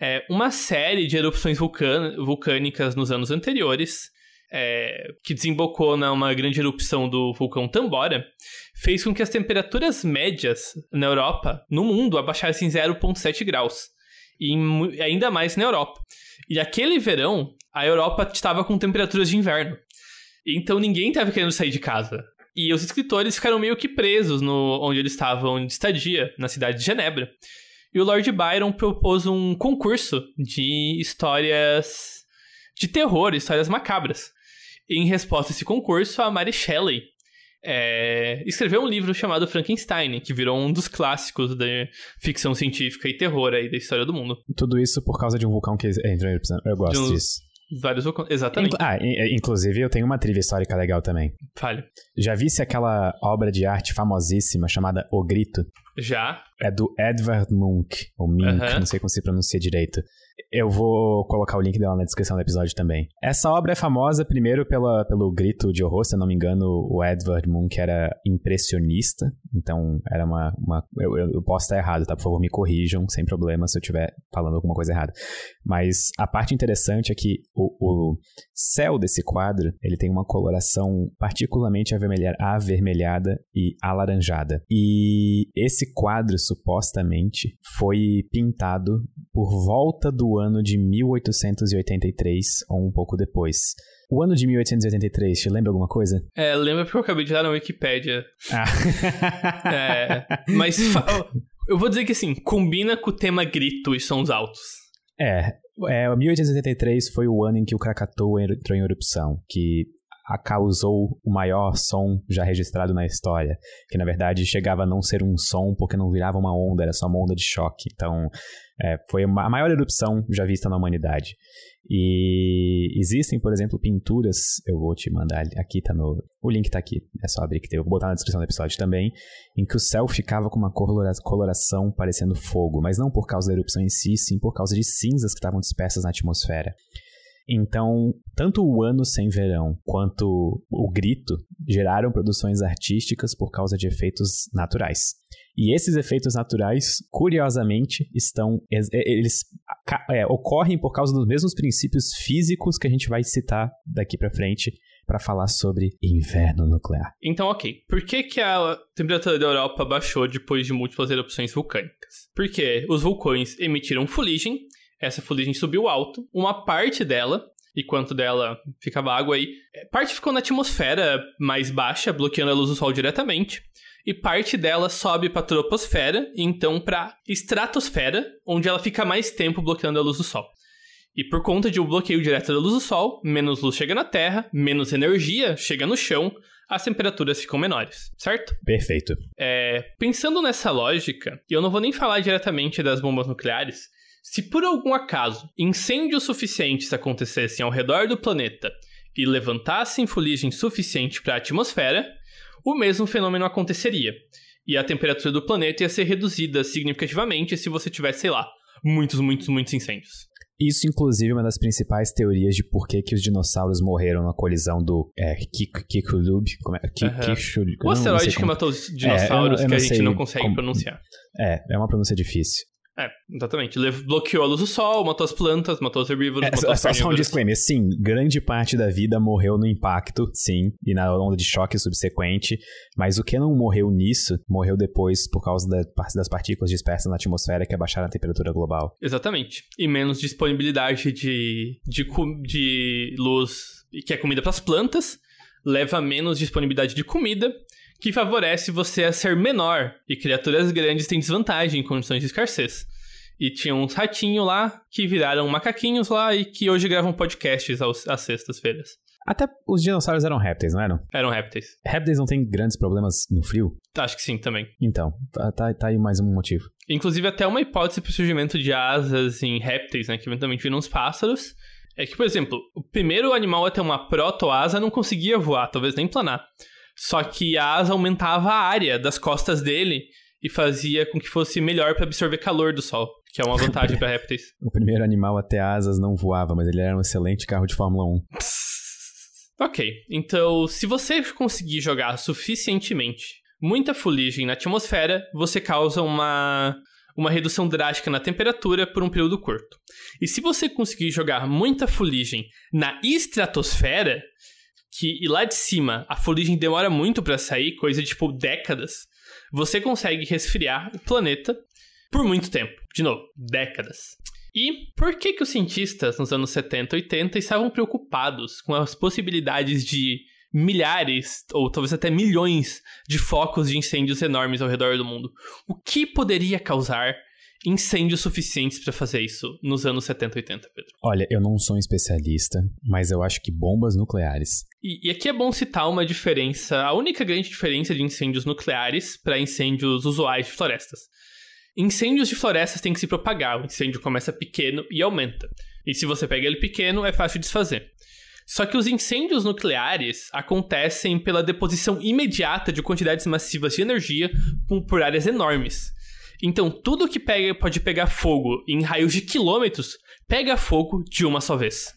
É, uma série de erupções vulcânicas nos anos anteriores é, que desembocou numa grande erupção do vulcão Tambora, fez com que as temperaturas médias na Europa, no mundo, abaixassem 0,7 graus. e ainda mais na Europa. E aquele verão, a Europa estava com temperaturas de inverno. Então ninguém estava querendo sair de casa. E os escritores ficaram meio que presos no onde eles estavam de estadia, na cidade de Genebra. E o Lord Byron propôs um concurso de histórias de terror, histórias macabras. Em resposta a esse concurso, a Mary Shelley é, escreveu um livro chamado Frankenstein, que virou um dos clássicos da ficção científica e terror aí da história do mundo. Tudo isso por causa de um vulcão que entrou em. Eu gosto um, disso. Vários vulcões. Exatamente. Inclu ah, inclusive eu tenho uma trilha histórica legal também. Fale. Já visse aquela obra de arte famosíssima chamada O Grito? Já. É do Edvard Munch, ou Mink, uh -huh. não sei como se pronuncia direito. Eu vou colocar o link dela na descrição do episódio também. Essa obra é famosa primeiro pela, pelo grito de horror, se eu não me engano, o Edvard Munch era impressionista, então era uma... uma eu, eu, posso estar errado, tá? Por favor, me corrijam, sem problema, se eu estiver falando alguma coisa errada. Mas a parte interessante é que o, o céu desse quadro, ele tem uma coloração particularmente avermelhada e alaranjada. E esse quadro, supostamente, foi pintado por volta do ano de 1883 ou um pouco depois. O ano de 1883, te lembra alguma coisa? É, lembra porque eu acabei de dar na Wikipedia. Ah. é, mas eu vou dizer que assim, combina com o tema grito e sons altos. É, é, 1883 foi o ano em que o Krakatoa entrou em erupção, que a causou o maior som já registrado na história, que na verdade chegava a não ser um som porque não virava uma onda, era só uma onda de choque. Então, é, foi a maior erupção já vista na humanidade. E existem, por exemplo, pinturas, eu vou te mandar aqui, tá no. O link tá aqui, é só abrir que eu vou botar na descrição do episódio também, em que o céu ficava com uma coloração parecendo fogo, mas não por causa da erupção em si, sim por causa de cinzas que estavam dispersas na atmosfera. Então, tanto o Ano Sem Verão quanto o Grito geraram produções artísticas por causa de efeitos naturais. E esses efeitos naturais, curiosamente, estão eles é, ocorrem por causa dos mesmos princípios físicos que a gente vai citar daqui para frente para falar sobre inverno nuclear. Então, ok. Por que, que a temperatura da Europa baixou depois de múltiplas erupções vulcânicas? Porque os vulcões emitiram fuligem essa fuligem subiu alto, uma parte dela, e quanto dela ficava água aí, é, parte ficou na atmosfera mais baixa, bloqueando a luz do sol diretamente, e parte dela sobe para a troposfera e então para estratosfera, onde ela fica mais tempo bloqueando a luz do sol. E por conta de um bloqueio direto da luz do sol, menos luz chega na Terra, menos energia chega no chão, as temperaturas ficam menores, certo? Perfeito. É, pensando nessa lógica, e eu não vou nem falar diretamente das bombas nucleares, se por algum acaso incêndios suficientes acontecessem ao redor do planeta e levantassem fuligem suficiente para a atmosfera, o mesmo fenômeno aconteceria. E a temperatura do planeta ia ser reduzida significativamente se você tivesse, sei lá, muitos, muitos, muitos incêndios. Isso, inclusive, é uma das principais teorias de por que, que os dinossauros morreram na colisão do é, Kikulub. Como é? Uhum. O asteroide que matou os dinossauros é, eu, eu que a gente não consegue como... pronunciar. É, é uma pronúncia difícil. É, exatamente. Ele bloqueou a luz do sol, matou as plantas, matou os herbívoros, é, matou as Só um disclaimer, sim, grande parte da vida morreu no impacto, sim, e na onda de choque subsequente, mas o que não morreu nisso, morreu depois por causa da, das partículas dispersas na atmosfera que abaixaram a temperatura global. Exatamente. E menos disponibilidade de, de, de luz, que é comida para as plantas, leva a menos disponibilidade de comida, que favorece você a ser menor, e criaturas grandes têm desvantagem em condições de escassez. E tinha uns ratinhos lá que viraram macaquinhos lá e que hoje gravam podcasts aos, às sextas-feiras. Até os dinossauros eram répteis, não eram? Eram répteis. Répteis não têm grandes problemas no frio? Acho que sim, também. Então, tá, tá, tá aí mais um motivo. Inclusive, até uma hipótese para o surgimento de asas em répteis, né? Que eventualmente viram uns pássaros. É que, por exemplo, o primeiro animal a ter uma proto-asa não conseguia voar, talvez nem planar. Só que a asa aumentava a área das costas dele e fazia com que fosse melhor para absorver calor do sol, que é uma vantagem para répteis. O primeiro animal a ter asas não voava, mas ele era um excelente carro de Fórmula 1. ok, então se você conseguir jogar suficientemente muita fuligem na atmosfera, você causa uma uma redução drástica na temperatura por um período curto. E se você conseguir jogar muita fuligem na estratosfera, que e lá de cima a fuligem demora muito para sair, coisa de tipo décadas, você consegue resfriar o planeta por muito tempo. De novo, décadas. E por que que os cientistas nos anos 70 e 80 estavam preocupados com as possibilidades de milhares ou talvez até milhões de focos de incêndios enormes ao redor do mundo? O que poderia causar incêndios suficientes para fazer isso nos anos 70 e 80, Pedro? Olha, eu não sou um especialista, mas eu acho que bombas nucleares. E, e aqui é bom citar uma diferença, a única grande diferença de incêndios nucleares para incêndios usuais de florestas. Incêndios de florestas têm que se propagar. O incêndio começa pequeno e aumenta. E se você pega ele pequeno, é fácil de desfazer. Só que os incêndios nucleares acontecem pela deposição imediata de quantidades massivas de energia por áreas enormes. Então, tudo que pega, pode pegar fogo em raios de quilômetros pega fogo de uma só vez.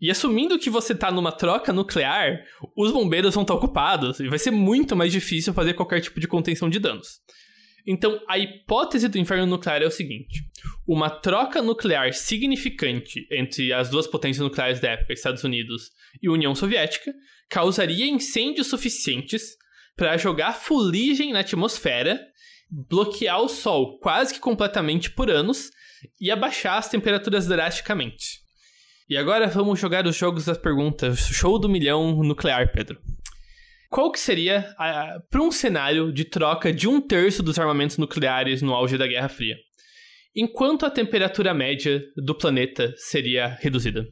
E assumindo que você está numa troca nuclear, os bombeiros vão estar ocupados e vai ser muito mais difícil fazer qualquer tipo de contenção de danos. Então, a hipótese do inferno nuclear é o seguinte: uma troca nuclear significante entre as duas potências nucleares da época, Estados Unidos e União Soviética, causaria incêndios suficientes para jogar fuligem na atmosfera, bloquear o Sol quase que completamente por anos e abaixar as temperaturas drasticamente. E agora vamos jogar os jogos das perguntas. Show do milhão nuclear, Pedro qual que seria para um cenário de troca de um terço dos armamentos nucleares no auge da Guerra Fria? Enquanto a temperatura média do planeta seria reduzida?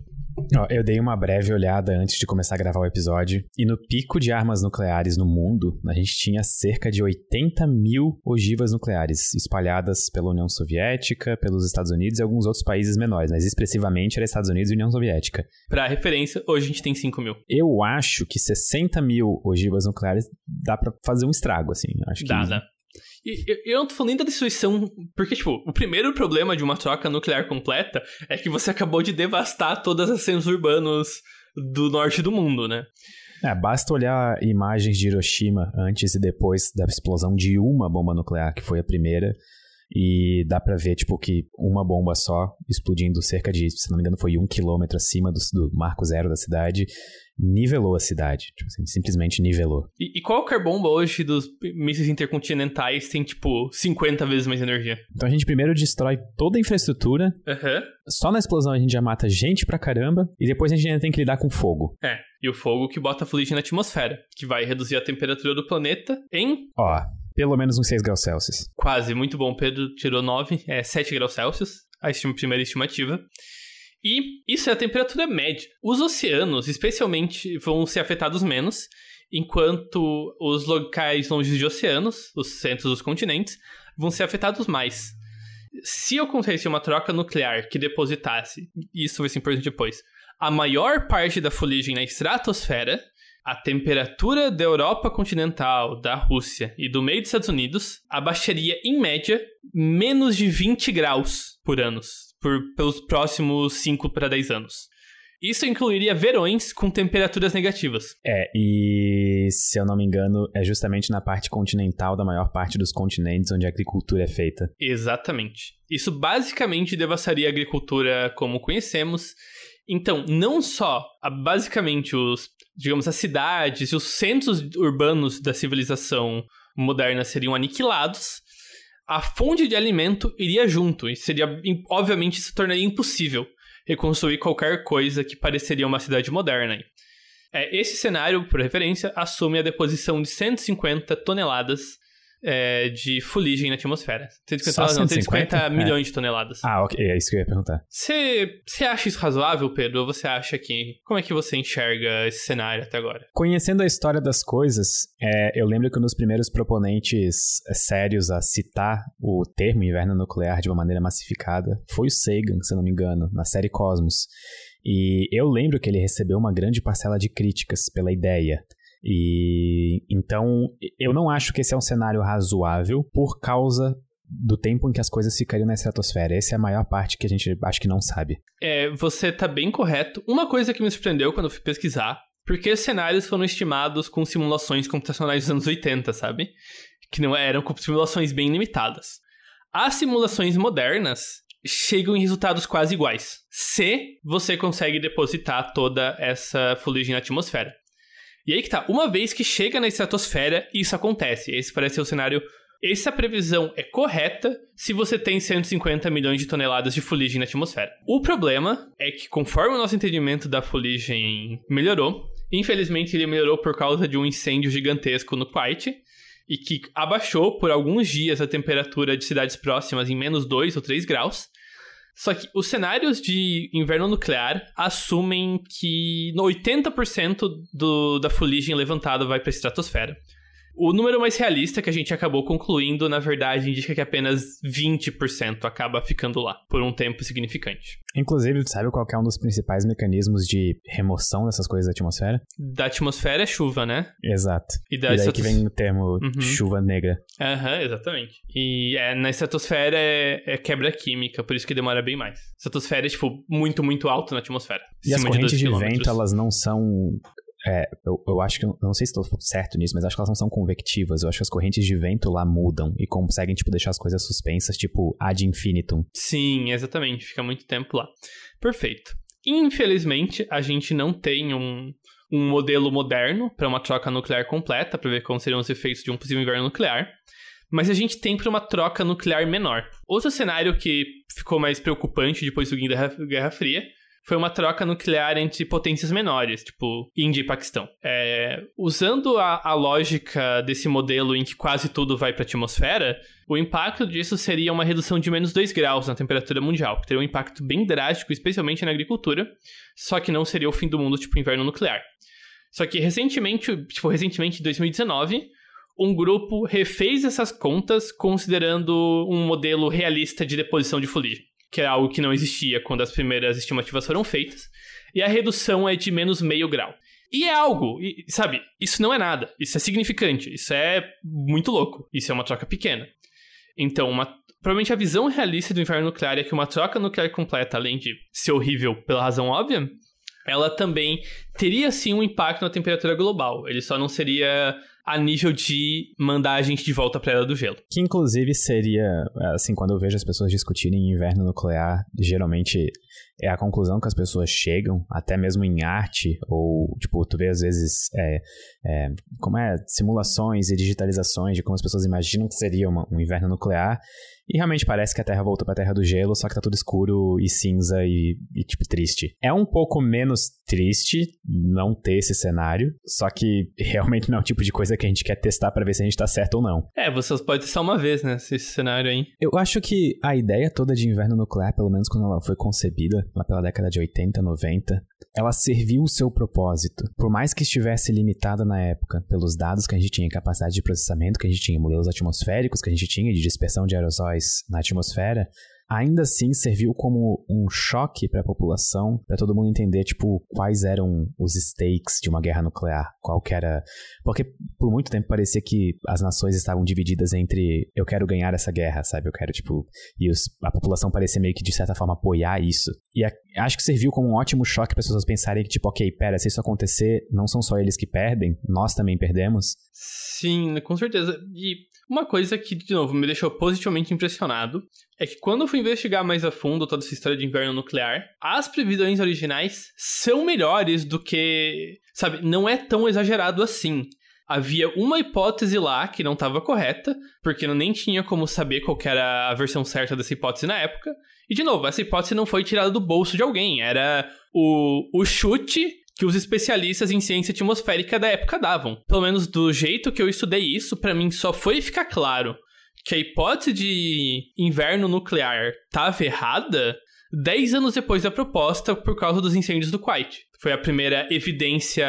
Ó, eu dei uma breve olhada antes de começar a gravar o episódio, e no pico de armas nucleares no mundo, a gente tinha cerca de 80 mil ogivas nucleares, espalhadas pela União Soviética, pelos Estados Unidos e alguns outros países menores, mas expressivamente era Estados Unidos e União Soviética. Para referência, hoje a gente tem 5 mil. Eu acho que 60 mil ogivas nucleares dá para fazer um estrago, assim. Acho que dá, dá. Eu não tô falando nem da destruição, porque, tipo, o primeiro problema de uma troca nuclear completa é que você acabou de devastar todas as centros urbanos do norte do mundo, né? É, basta olhar imagens de Hiroshima antes e depois da explosão de uma bomba nuclear, que foi a primeira, e dá pra ver, tipo, que uma bomba só explodindo cerca de, se não me engano, foi um quilômetro acima do, do marco zero da cidade, nivelou a cidade. Tipo assim, simplesmente nivelou. E, e qual bomba hoje dos mísseis intercontinentais tem, tipo, 50 vezes mais energia? Então a gente primeiro destrói toda a infraestrutura. Uhum. Só na explosão a gente já mata gente pra caramba. E depois a gente ainda tem que lidar com fogo. É. E o fogo que bota fuligem na atmosfera, que vai reduzir a temperatura do planeta em. Ó, pelo menos uns 6 graus Celsius. Quase, muito bom. Pedro tirou 9, é 7 graus Celsius, a estima, primeira estimativa. E isso é a temperatura média. Os oceanos, especialmente, vão ser afetados menos, enquanto os locais longe de oceanos, os centros dos continentes, vão ser afetados mais. Se acontecesse uma troca nuclear que depositasse, isso vai ser importante depois, a maior parte da fuligem na estratosfera, a temperatura da Europa continental, da Rússia e do meio dos Estados Unidos abaixaria, em média, menos de 20 graus por ano, por, pelos próximos 5 para 10 anos. Isso incluiria verões com temperaturas negativas. É, e se eu não me engano, é justamente na parte continental da maior parte dos continentes onde a agricultura é feita. Exatamente. Isso basicamente devastaria a agricultura como conhecemos. Então, não só, basicamente, os digamos, as cidades e os centros urbanos da civilização moderna seriam aniquilados, a fonte de alimento iria junto e seria, obviamente, se tornaria impossível reconstruir qualquer coisa que pareceria uma cidade moderna. É, esse cenário, por referência, assume a deposição de 150 toneladas é, de fuligem na atmosfera. 150, Só não, 150 é. milhões de toneladas. Ah, ok. É isso que eu ia perguntar. Você acha isso razoável, Pedro? Ou você acha que... Como é que você enxerga esse cenário até agora? Conhecendo a história das coisas, é, eu lembro que um dos primeiros proponentes é, sérios a citar o termo inverno nuclear de uma maneira massificada foi o Sagan, se eu não me engano, na série Cosmos. E eu lembro que ele recebeu uma grande parcela de críticas pela ideia. E então eu não acho que esse é um cenário razoável por causa do tempo em que as coisas ficariam na estratosfera. Essa é a maior parte que a gente acho que não sabe. É, você tá bem correto. Uma coisa que me surpreendeu quando eu fui pesquisar, porque os cenários foram estimados com simulações computacionais dos anos 80, sabe? Que não eram simulações bem limitadas. As simulações modernas chegam em resultados quase iguais, se você consegue depositar toda essa fuligem na atmosfera. E aí que tá, uma vez que chega na estratosfera, isso acontece. Esse parece ser o cenário essa previsão é correta se você tem 150 milhões de toneladas de fuligem na atmosfera. O problema é que, conforme o nosso entendimento da fuligem melhorou, infelizmente ele melhorou por causa de um incêndio gigantesco no Kuwait, e que abaixou por alguns dias a temperatura de cidades próximas em menos 2 ou 3 graus. Só que os cenários de inverno nuclear assumem que 80% do, da fuligem levantada vai para a estratosfera. O número mais realista que a gente acabou concluindo, na verdade, indica que apenas 20% acaba ficando lá por um tempo significante. Inclusive, sabe qual é um dos principais mecanismos de remoção dessas coisas da atmosfera? Da atmosfera é chuva, né? Exato. E, da e daí que vem o termo uhum. chuva negra. Aham, uhum, exatamente. E é, na estratosfera é, é, quebra química, por isso que demora bem mais. Estratosfera é, tipo, muito, muito alto na atmosfera. E as correntes de, de vento, elas não são é, eu, eu acho que, não sei se estou certo nisso, mas acho que elas não são convectivas. Eu acho que as correntes de vento lá mudam e conseguem, tipo, deixar as coisas suspensas, tipo, ad infinitum. Sim, exatamente. Fica muito tempo lá. Perfeito. Infelizmente, a gente não tem um, um modelo moderno para uma troca nuclear completa, para ver como seriam os efeitos de um possível inverno nuclear. Mas a gente tem para uma troca nuclear menor. Outro cenário que ficou mais preocupante depois do fim da Guerra Fria foi uma troca nuclear entre potências menores, tipo Índia e Paquistão. É, usando a, a, lógica desse modelo em que quase tudo vai para a atmosfera, o impacto disso seria uma redução de menos 2 graus na temperatura mundial, que teria um impacto bem drástico, especialmente na agricultura, só que não seria o fim do mundo, tipo inverno nuclear. Só que recentemente, tipo, recentemente em 2019, um grupo refez essas contas considerando um modelo realista de deposição de fuligem que é algo que não existia quando as primeiras estimativas foram feitas, e a redução é de menos meio grau. E é algo, e, sabe, isso não é nada, isso é significante, isso é muito louco, isso é uma troca pequena. Então, uma, provavelmente a visão realista do inverno nuclear é que uma troca nuclear completa, além de ser horrível pela razão óbvia, ela também teria sim um impacto na temperatura global. Ele só não seria a nível de mandar a gente de volta para era do gelo. Que inclusive seria, assim, quando eu vejo as pessoas discutirem inverno nuclear, geralmente é a conclusão que as pessoas chegam, até mesmo em arte, ou, tipo, tu vê às vezes, é, é, como é, simulações e digitalizações de como as pessoas imaginam que seria uma, um inverno nuclear, e realmente parece que a Terra voltou pra Terra do Gelo, só que tá tudo escuro e cinza e, e, tipo, triste. É um pouco menos triste não ter esse cenário, só que realmente não é o tipo de coisa que a gente quer testar para ver se a gente tá certo ou não. É, você pode testar uma vez, né, esse cenário aí. Eu acho que a ideia toda de inverno nuclear, pelo menos quando ela foi concebida, lá pela década de 80, 90, ela serviu o seu propósito. Por mais que estivesse limitada na época pelos dados que a gente tinha, capacidade de processamento que a gente tinha, modelos atmosféricos que a gente tinha de dispersão de aerossóis na atmosfera, ainda assim serviu como um choque para a população, para todo mundo entender, tipo, quais eram os stakes de uma guerra nuclear, qual que era... Porque por muito tempo parecia que as nações estavam divididas entre eu quero ganhar essa guerra, sabe? Eu quero, tipo... E os, a população parecia meio que, de certa forma, apoiar isso. E a, acho que serviu como um ótimo choque para as pessoas pensarem que, tipo, ok, pera, se isso acontecer, não são só eles que perdem, nós também perdemos. Sim, com certeza. E uma coisa que, de novo, me deixou positivamente impressionado é que quando eu fui investigar mais a fundo toda essa história de inverno nuclear, as previsões originais são melhores do que. Sabe, não é tão exagerado assim. Havia uma hipótese lá que não estava correta, porque não nem tinha como saber qual era a versão certa dessa hipótese na época. E, de novo, essa hipótese não foi tirada do bolso de alguém, era o, o chute que os especialistas em ciência atmosférica da época davam. Pelo menos do jeito que eu estudei isso, para mim só foi ficar claro que a hipótese de inverno nuclear estava errada 10 anos depois da proposta por causa dos incêndios do Kuwait foi a primeira evidência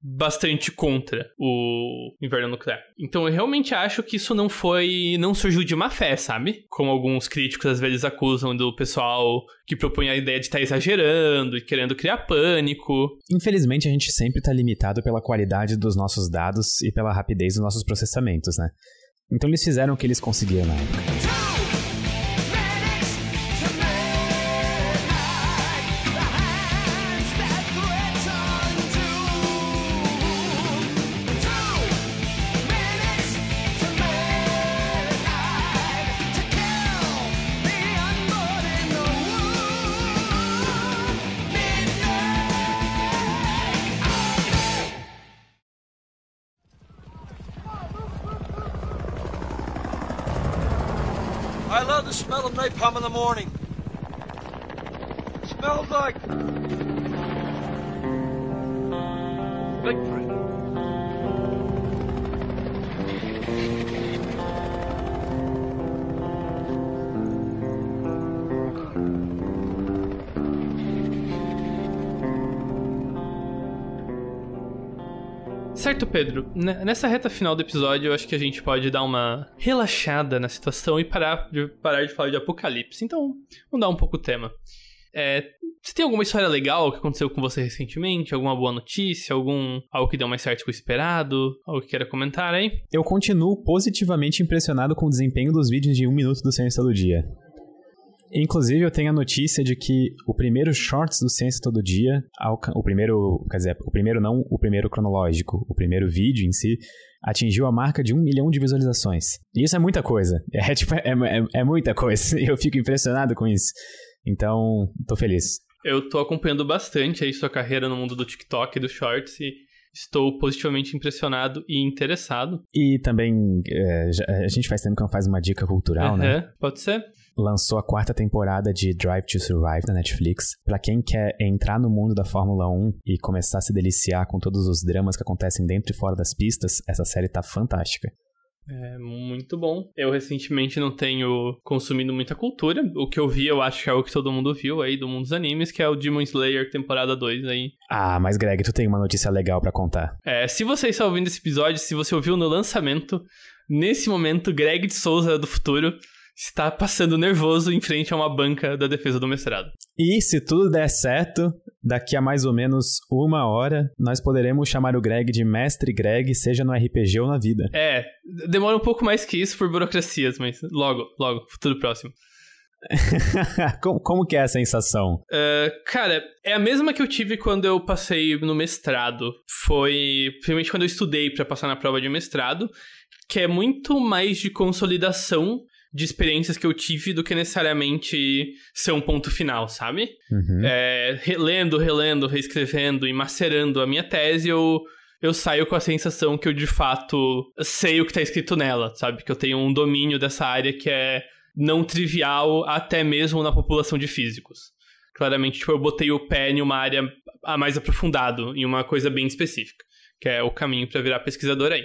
bastante contra o inverno nuclear. Então eu realmente acho que isso não foi. não surgiu de má fé, sabe? Como alguns críticos às vezes acusam do pessoal que propõe a ideia de estar tá exagerando e querendo criar pânico. Infelizmente a gente sempre está limitado pela qualidade dos nossos dados e pela rapidez dos nossos processamentos, né? Então eles fizeram o que eles conseguiram na época. Certo, Pedro. Nessa reta final do episódio, eu acho que a gente pode dar uma relaxada na situação e parar de, parar de falar de apocalipse. Então, mudar um pouco o tema. É, você tem alguma história legal que aconteceu com você recentemente? Alguma boa notícia? Algum algo que deu mais certo que o esperado? Algo que queira comentar aí? Eu continuo positivamente impressionado com o desempenho dos vídeos de um minuto do Ciência Todo Dia. Inclusive, eu tenho a notícia de que o primeiro Shorts do Ciência Todo Dia, o primeiro, quer dizer, o primeiro não, o primeiro cronológico, o primeiro vídeo em si, atingiu a marca de um milhão de visualizações. E isso é muita coisa. É, tipo, é, é, é muita coisa. Eu fico impressionado com isso. Então, tô feliz. Eu tô acompanhando bastante aí sua carreira no mundo do TikTok e do Shorts e estou positivamente impressionado e interessado. E também, é, a gente faz tempo que não faz uma dica cultural, uhum, né? Pode ser lançou a quarta temporada de Drive to Survive na Netflix. Para quem quer entrar no mundo da Fórmula 1 e começar a se deliciar com todos os dramas que acontecem dentro e fora das pistas, essa série tá fantástica. É muito bom. Eu recentemente não tenho consumido muita cultura. O que eu vi, eu acho que é o que todo mundo viu aí do mundo dos animes, que é o Demon Slayer temporada 2 aí. Ah, mas Greg, tu tem uma notícia legal para contar. É, se você está ouvindo esse episódio, se você ouviu no lançamento, nesse momento, Greg de Souza do futuro está passando nervoso em frente a uma banca da defesa do mestrado. E se tudo der certo, daqui a mais ou menos uma hora, nós poderemos chamar o Greg de Mestre Greg, seja no RPG ou na vida. É, demora um pouco mais que isso por burocracias, mas logo, logo, futuro próximo. como, como, que é a sensação? Uh, cara, é a mesma que eu tive quando eu passei no mestrado. Foi, principalmente quando eu estudei para passar na prova de mestrado, que é muito mais de consolidação de experiências que eu tive do que necessariamente ser um ponto final, sabe? Uhum. É, relendo, relendo, reescrevendo e macerando a minha tese, eu, eu saio com a sensação que eu de fato sei o que está escrito nela, sabe? Que eu tenho um domínio dessa área que é não trivial até mesmo na população de físicos. Claramente, tipo, eu botei o pé em uma área mais aprofundado, em uma coisa bem específica, que é o caminho para virar pesquisador aí.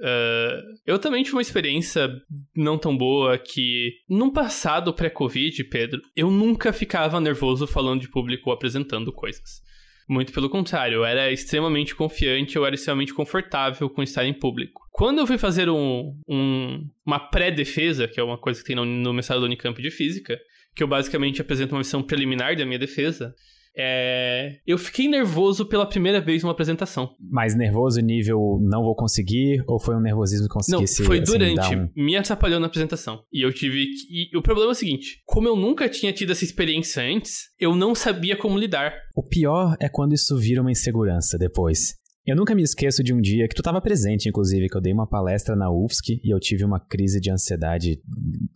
Uh, eu também tive uma experiência não tão boa que, num passado pré-Covid, Pedro, eu nunca ficava nervoso falando de público ou apresentando coisas. Muito pelo contrário, eu era extremamente confiante, eu era extremamente confortável com estar em público. Quando eu fui fazer um, um, uma pré-defesa, que é uma coisa que tem no, no mestrado do Unicamp de Física, que eu basicamente apresento uma versão preliminar da minha defesa, é... Eu fiquei nervoso pela primeira vez numa apresentação. Mas nervoso nível não vou conseguir? Ou foi um nervosismo que consegui Não, se, foi assim, durante. Um... Me atrapalhou na apresentação. E eu tive que... E o problema é o seguinte. Como eu nunca tinha tido essa experiência antes, eu não sabia como lidar. O pior é quando isso vira uma insegurança depois. Eu nunca me esqueço de um dia que tu estava presente, inclusive, que eu dei uma palestra na UFSC e eu tive uma crise de ansiedade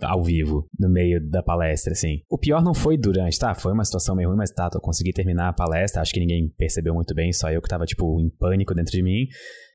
ao vivo, no meio da palestra, assim. O pior não foi durante, tá? Foi uma situação meio ruim, mas tá, eu consegui terminar a palestra, acho que ninguém percebeu muito bem, só eu que tava, tipo, em pânico dentro de mim.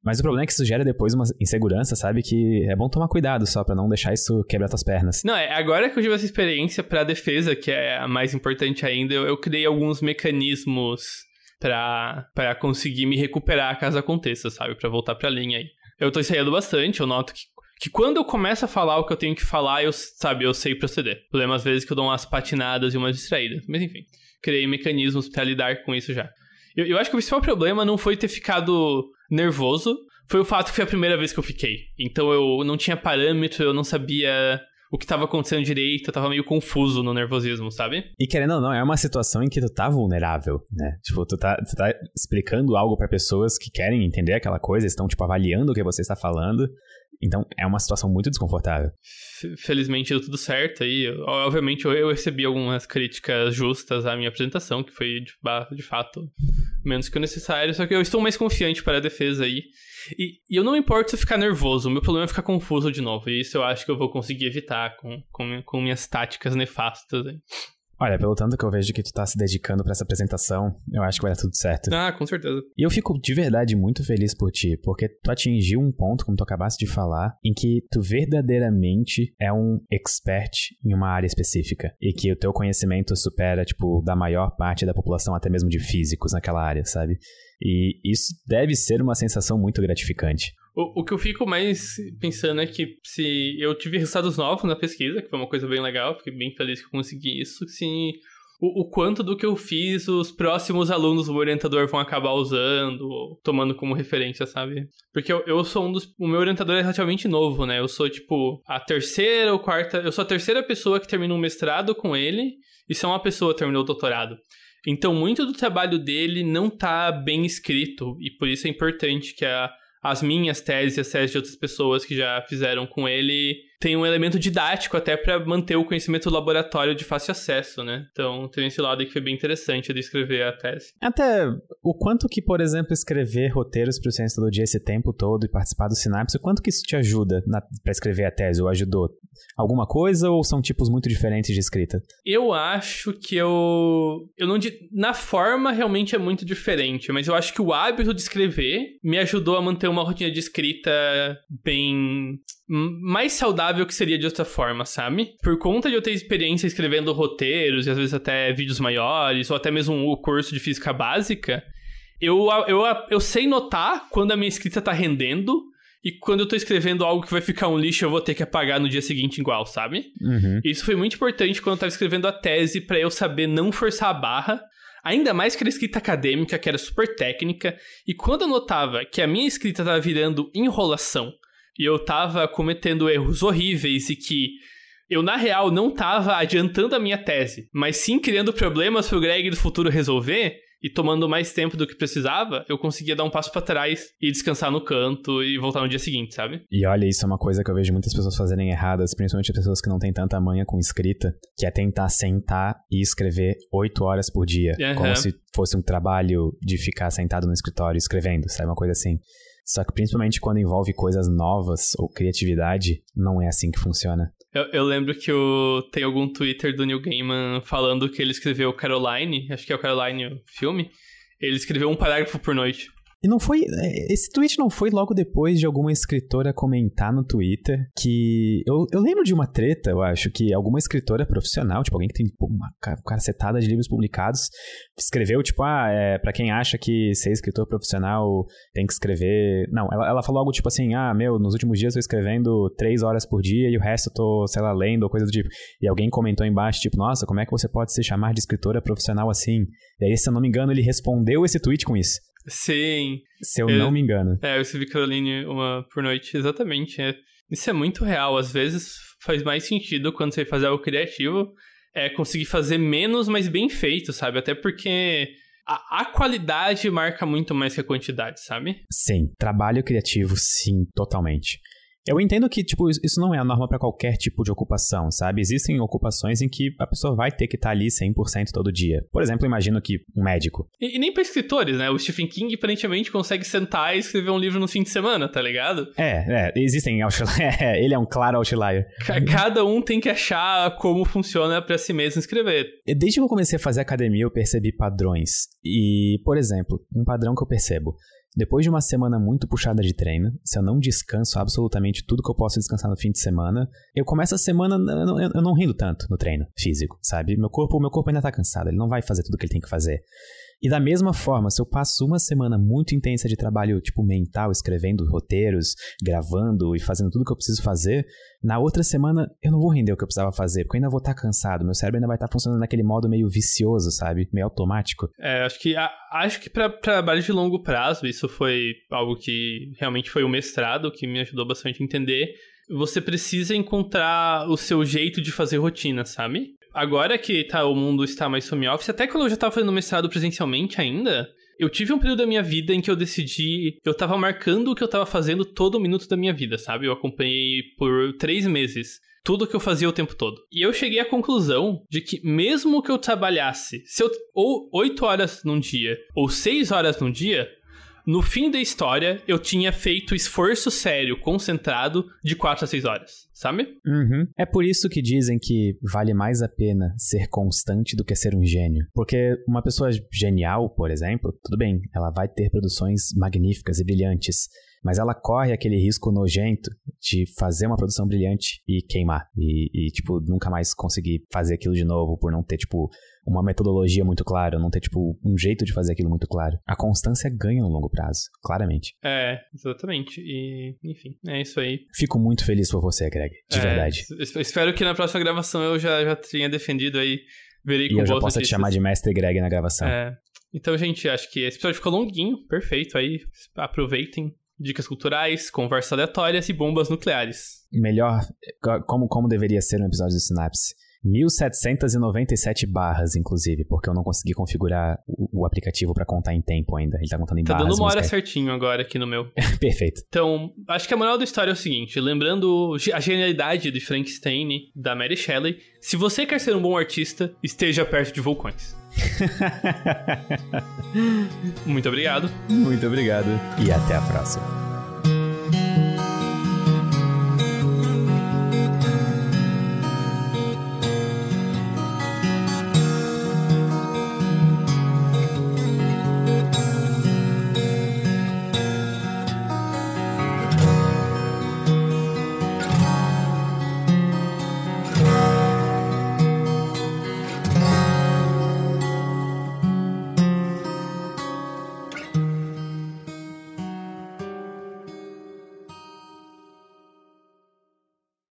Mas o problema é que isso gera depois uma insegurança, sabe? Que é bom tomar cuidado só para não deixar isso quebrar tuas pernas. Não, é agora que eu tive essa experiência pra defesa, que é a mais importante ainda, eu, eu criei alguns mecanismos para conseguir me recuperar caso aconteça, sabe? para voltar pra linha aí. Eu tô ensaiando bastante, eu noto que, que quando eu começo a falar o que eu tenho que falar, eu, sabe, eu sei proceder. O problema às vezes que eu dou umas patinadas e umas distraídas. Mas enfim, criei mecanismos para lidar com isso já. Eu, eu acho que o principal problema não foi ter ficado nervoso, foi o fato que foi a primeira vez que eu fiquei. Então eu não tinha parâmetro, eu não sabia o que tava acontecendo direito, eu tava meio confuso no nervosismo, sabe? E querendo ou não, é uma situação em que tu tá vulnerável, né? Tipo, tu tá, tu tá explicando algo para pessoas que querem entender aquela coisa, estão, tipo, avaliando o que você está falando. Então, é uma situação muito desconfortável. Felizmente deu tudo certo aí. Obviamente, eu recebi algumas críticas justas à minha apresentação, que foi, de, de fato, menos que o necessário. Só que eu estou mais confiante para a defesa aí. E, e, eu não importo se ficar nervoso, o meu problema é ficar confuso de novo. E isso eu acho que eu vou conseguir evitar com, com, com minhas táticas nefastas. Hein? Olha, pelo tanto que eu vejo que tu tá se dedicando para essa apresentação, eu acho que vai dar tudo certo. Ah, com certeza. E eu fico de verdade muito feliz por ti, porque tu atingiu um ponto, como tu acabaste de falar, em que tu verdadeiramente é um expert em uma área específica e que o teu conhecimento supera, tipo, da maior parte da população, até mesmo de físicos naquela área, sabe? E isso deve ser uma sensação muito gratificante. O, o que eu fico mais pensando é que se eu tive resultados novos na pesquisa, que foi uma coisa bem legal, fiquei bem feliz que eu consegui isso, se o, o, quanto do que eu fiz os próximos alunos do orientador vão acabar usando, tomando como referência, sabe? Porque eu, eu sou um dos. O meu orientador é relativamente novo, né? Eu sou, tipo, a terceira ou quarta. Eu sou a terceira pessoa que termina um mestrado com ele, e só uma pessoa terminou o doutorado. Então, muito do trabalho dele não tá bem escrito, e por isso é importante que a, as minhas teses e as teses de outras pessoas que já fizeram com ele tem um elemento didático até para manter o conhecimento do laboratório de fácil acesso, né? Então tem esse lado aí que foi bem interessante de escrever a tese. Até o quanto que, por exemplo, escrever roteiros para o Ciência Todo Dia esse tempo todo e participar do Sinapse, o quanto que isso te ajuda para escrever a tese ou ajudou? Alguma coisa ou são tipos muito diferentes de escrita? Eu acho que eu eu não na forma realmente é muito diferente, mas eu acho que o hábito de escrever me ajudou a manter uma rotina de escrita bem mais saudável que seria de outra forma, sabe? Por conta de eu ter experiência escrevendo roteiros e às vezes até vídeos maiores, ou até mesmo o curso de física básica, eu, eu, eu sei notar quando a minha escrita tá rendendo e quando eu tô escrevendo algo que vai ficar um lixo, eu vou ter que apagar no dia seguinte igual, sabe? Uhum. Isso foi muito importante quando eu tava escrevendo a tese para eu saber não forçar a barra. Ainda mais que era escrita acadêmica, que era super técnica, e quando eu notava que a minha escrita tava virando enrolação, e eu tava cometendo erros horríveis e que eu, na real, não tava adiantando a minha tese, mas sim criando problemas pro Greg do futuro resolver e tomando mais tempo do que precisava, eu conseguia dar um passo para trás e descansar no canto e voltar no dia seguinte, sabe? E olha, isso é uma coisa que eu vejo muitas pessoas fazerem erradas, principalmente as pessoas que não têm tanta manha com escrita, que é tentar sentar e escrever oito horas por dia, uhum. como se fosse um trabalho de ficar sentado no escritório escrevendo, sabe? Uma coisa assim. Só que principalmente quando envolve coisas novas ou criatividade, não é assim que funciona. Eu, eu lembro que o, tem algum Twitter do Neil Gaiman falando que ele escreveu Caroline, acho que é o Caroline o filme. Ele escreveu um parágrafo por noite. E não foi. É, esse tweet não foi logo depois de alguma escritora comentar no Twitter que. Eu, eu lembro de uma treta, eu acho, que alguma escritora profissional, tipo, alguém que tem uma cacetada de livros publicados, escreveu, tipo, ah, é, pra quem acha que ser escritor profissional tem que escrever. Não, ela, ela falou algo tipo assim, ah, meu, nos últimos dias eu tô escrevendo três horas por dia e o resto eu tô, sei lá, lendo ou coisa do tipo. E alguém comentou embaixo, tipo, nossa, como é que você pode se chamar de escritora profissional assim? E aí, se eu não me engano, ele respondeu esse tweet com isso. Sim. Se eu, eu não me engano. É, eu escrevi Caroline uma por noite, exatamente. É, isso é muito real. Às vezes faz mais sentido quando você faz algo criativo é conseguir fazer menos, mas bem feito, sabe? Até porque a, a, qualidade marca muito mais que a quantidade, sabe? Sim, trabalho criativo, sim, totalmente. Eu entendo que, tipo, isso não é a norma para qualquer tipo de ocupação, sabe? Existem ocupações em que a pessoa vai ter que estar tá ali 100% todo dia. Por exemplo, imagino que um médico. E, e nem para escritores, né? O Stephen King aparentemente consegue sentar e escrever um livro no fim de semana, tá ligado? É, é, existem é, ele é um claro outlier. Cada um tem que achar como funciona para si mesmo escrever. Desde que eu comecei a fazer academia, eu percebi padrões. E, por exemplo, um padrão que eu percebo. Depois de uma semana muito puxada de treino, se eu não descanso absolutamente tudo que eu posso descansar no fim de semana, eu começo a semana, eu não, eu não rindo tanto no treino físico, sabe? Meu corpo, meu corpo ainda tá cansado, ele não vai fazer tudo o que ele tem que fazer. E da mesma forma, se eu passo uma semana muito intensa de trabalho, tipo, mental, escrevendo roteiros, gravando e fazendo tudo que eu preciso fazer, na outra semana eu não vou render o que eu precisava fazer, porque eu ainda vou estar tá cansado, meu cérebro ainda vai estar tá funcionando naquele modo meio vicioso, sabe? Meio automático. É, acho que, acho que para trabalho de longo prazo, isso foi algo que realmente foi o mestrado que me ajudou bastante a entender você precisa encontrar o seu jeito de fazer rotina, sabe? Agora que tá, o mundo está mais home office, até quando eu já tava fazendo mestrado presencialmente ainda, eu tive um período da minha vida em que eu decidi. Eu tava marcando o que eu tava fazendo todo minuto da minha vida, sabe? Eu acompanhei por três meses tudo que eu fazia o tempo todo. E eu cheguei à conclusão de que, mesmo que eu trabalhasse se eu, ou oito horas num dia ou seis horas num dia, no fim da história eu tinha feito esforço sério, concentrado, de 4 a 6 horas, sabe? Uhum. É por isso que dizem que vale mais a pena ser constante do que ser um gênio. Porque uma pessoa genial, por exemplo, tudo bem, ela vai ter produções magníficas e brilhantes mas ela corre aquele risco nojento de fazer uma produção brilhante e queimar. E, e, tipo, nunca mais conseguir fazer aquilo de novo por não ter, tipo, uma metodologia muito clara, não ter, tipo, um jeito de fazer aquilo muito claro. A constância ganha no longo prazo, claramente. É, exatamente. E, enfim, é isso aí. Fico muito feliz por você, Greg. De É, verdade. es- Espero que na próxima gravação eu já, já tenha defendido aí. Verei E eu já posso te chamar de Mestre Greg na gravação. É. Então, gente, acho que esse episódio ficou longuinho, perfeito aí. Aproveitem. Dicas culturais, conversas aleatórias e bombas nucleares. Melhor, como, como deveria ser um episódio do Synapse. 1797 barras, inclusive, porque eu não consegui configurar o, o aplicativo pra contar em tempo ainda. Ele tá contando em Tá barras. dando uma hora mas- certinho agora aqui no meu. Perfeito. Então, acho que a moral da história é o seguinte: lembrando a genialidade de Frankenstein, da Mary Shelley, se você quer ser um bom artista, esteja perto de vulcões. Muito obrigado. Muito obrigado. E até a próxima.